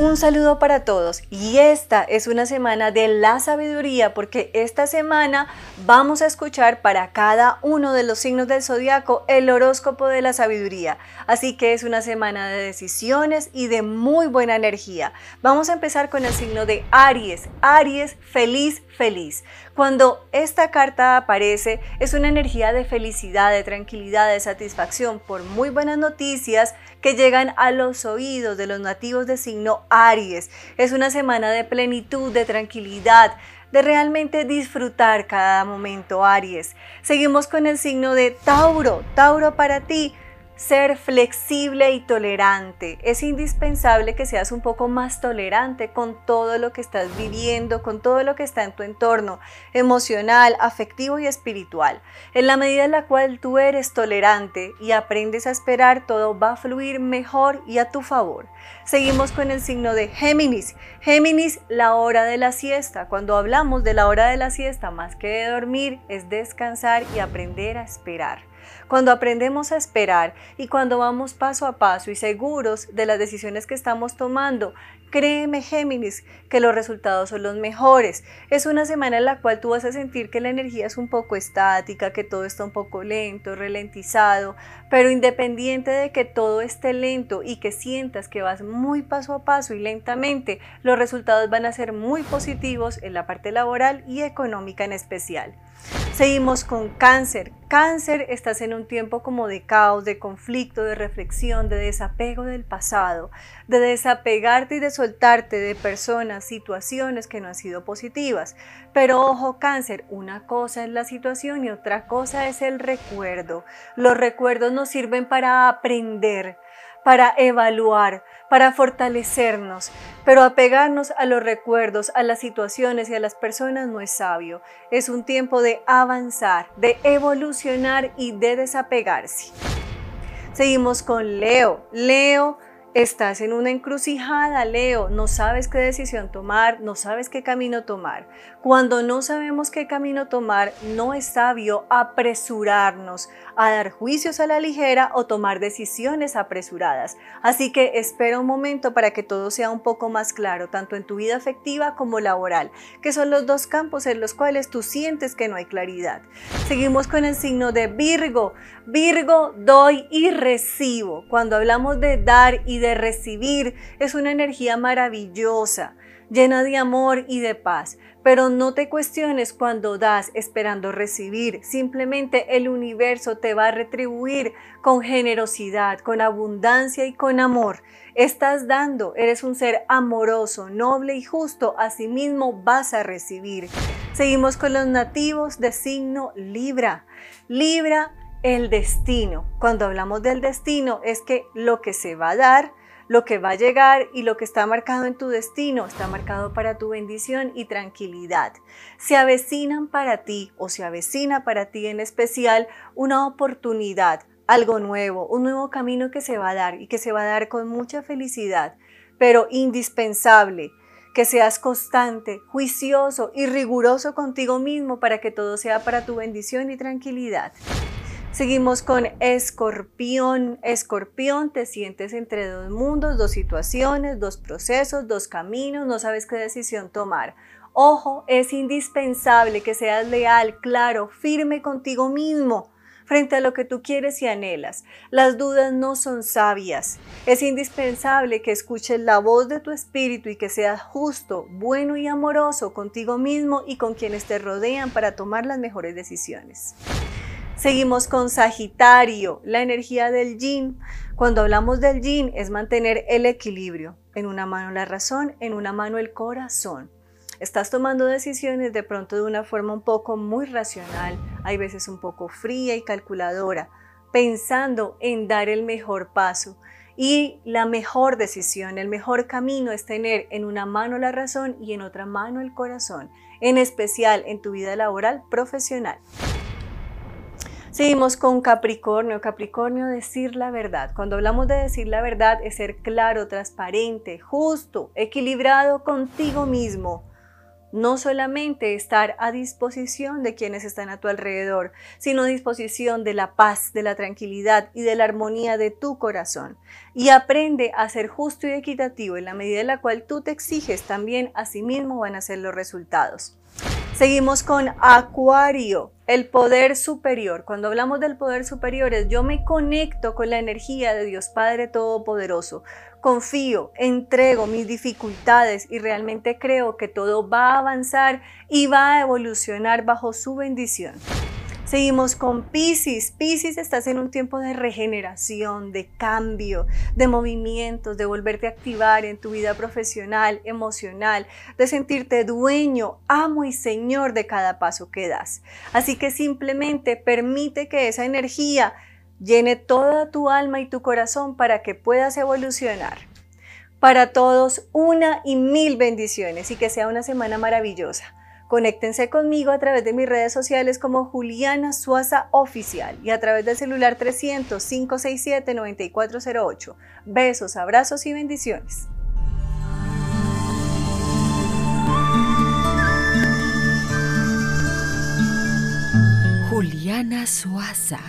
Un saludo para todos y esta es una semana de la sabiduría porque esta semana vamos a escuchar para cada uno de los signos del zodiaco el horóscopo de la sabiduría. Así que es una semana de decisiones y de muy buena energía. Vamos a empezar con el signo de Aries. Aries, feliz, feliz. Cuando esta carta aparece es una energía de felicidad, de tranquilidad, de satisfacción por muy buenas noticias que llegan a los oídos de los nativos de signo Aries. Es una semana de plenitud, de tranquilidad, de realmente disfrutar cada momento Aries. Seguimos con el signo de Tauro. Tauro para ti ser flexible y tolerante. Es indispensable que seas un poco más tolerante con todo lo que estás viviendo, con todo lo que está en tu entorno emocional, afectivo y espiritual. En la medida en la cual tú eres tolerante y aprendes a esperar, todo va a fluir mejor y a tu favor. Seguimos con el signo de Géminis. Géminis, la hora de la siesta. Cuando hablamos de la hora de la siesta, más que de dormir, es descansar y aprender a esperar. Cuando aprendemos a esperar y cuando vamos paso a paso y seguros de las decisiones que estamos tomando, créeme Géminis que los resultados son los mejores. Es una semana en la cual tú vas a sentir que la energía es un poco estática, que todo está un poco lento, ralentizado, pero independiente de que todo esté lento y que sientas que vas muy paso a paso y lentamente, los resultados van a ser muy positivos en la parte laboral y económica en especial. Seguimos con cáncer. Cáncer, estás en un tiempo como de caos, de conflicto, de reflexión, de desapego del pasado, de desapegarte y de soltarte de personas, situaciones que no han sido positivas. Pero ojo cáncer, una cosa es la situación y otra cosa es el recuerdo. Los recuerdos nos sirven para aprender para evaluar, para fortalecernos, pero apegarnos a los recuerdos, a las situaciones y a las personas no es sabio. Es un tiempo de avanzar, de evolucionar y de desapegarse. Seguimos con Leo. Leo Estás en una encrucijada, Leo, no sabes qué decisión tomar, no sabes qué camino tomar. Cuando no sabemos qué camino tomar, no es sabio apresurarnos a dar juicios a la ligera o tomar decisiones apresuradas. Así que espera un momento para que todo sea un poco más claro, tanto en tu vida afectiva como laboral, que son los dos campos en los cuales tú sientes que no hay claridad. Seguimos con el signo de Virgo. Virgo, doy y recibo. Cuando hablamos de dar y de recibir, es una energía maravillosa, llena de amor y de paz. Pero no te cuestiones cuando das esperando recibir. Simplemente el universo te va a retribuir con generosidad, con abundancia y con amor. Estás dando, eres un ser amoroso, noble y justo, asimismo vas a recibir. Seguimos con los nativos de signo Libra. Libra el destino. Cuando hablamos del destino es que lo que se va a dar, lo que va a llegar y lo que está marcado en tu destino está marcado para tu bendición y tranquilidad. Se avecinan para ti o se avecina para ti en especial una oportunidad, algo nuevo, un nuevo camino que se va a dar y que se va a dar con mucha felicidad, pero indispensable que seas constante, juicioso y riguroso contigo mismo para que todo sea para tu bendición y tranquilidad. Seguimos con escorpión. Escorpión, te sientes entre dos mundos, dos situaciones, dos procesos, dos caminos, no sabes qué decisión tomar. Ojo, es indispensable que seas leal, claro, firme contigo mismo frente a lo que tú quieres y anhelas. Las dudas no son sabias. Es indispensable que escuches la voz de tu espíritu y que seas justo, bueno y amoroso contigo mismo y con quienes te rodean para tomar las mejores decisiones. Seguimos con Sagitario, la energía del yin. Cuando hablamos del yin es mantener el equilibrio. En una mano la razón, en una mano el corazón. Estás tomando decisiones de pronto de una forma un poco muy racional, hay veces un poco fría y calculadora, pensando en dar el mejor paso. Y la mejor decisión, el mejor camino es tener en una mano la razón y en otra mano el corazón, en especial en tu vida laboral profesional. Seguimos con Capricornio. Capricornio, decir la verdad. Cuando hablamos de decir la verdad es ser claro, transparente, justo, equilibrado contigo mismo. No solamente estar a disposición de quienes están a tu alrededor, sino a disposición de la paz, de la tranquilidad y de la armonía de tu corazón. Y aprende a ser justo y equitativo en la medida en la cual tú te exiges, también a sí mismo van a ser los resultados. Seguimos con Acuario, el poder superior. Cuando hablamos del poder superior es yo me conecto con la energía de Dios Padre Todopoderoso. Confío, entrego mis dificultades y realmente creo que todo va a avanzar y va a evolucionar bajo su bendición. Seguimos con Pisces. Pisces, estás en un tiempo de regeneración, de cambio, de movimientos, de volverte a activar en tu vida profesional, emocional, de sentirte dueño, amo y señor de cada paso que das. Así que simplemente permite que esa energía llene toda tu alma y tu corazón para que puedas evolucionar. Para todos, una y mil bendiciones y que sea una semana maravillosa. Conéctense conmigo a través de mis redes sociales como Juliana Suaza Oficial y a través del celular 300-567-9408. Besos, abrazos y bendiciones. Juliana Suaza.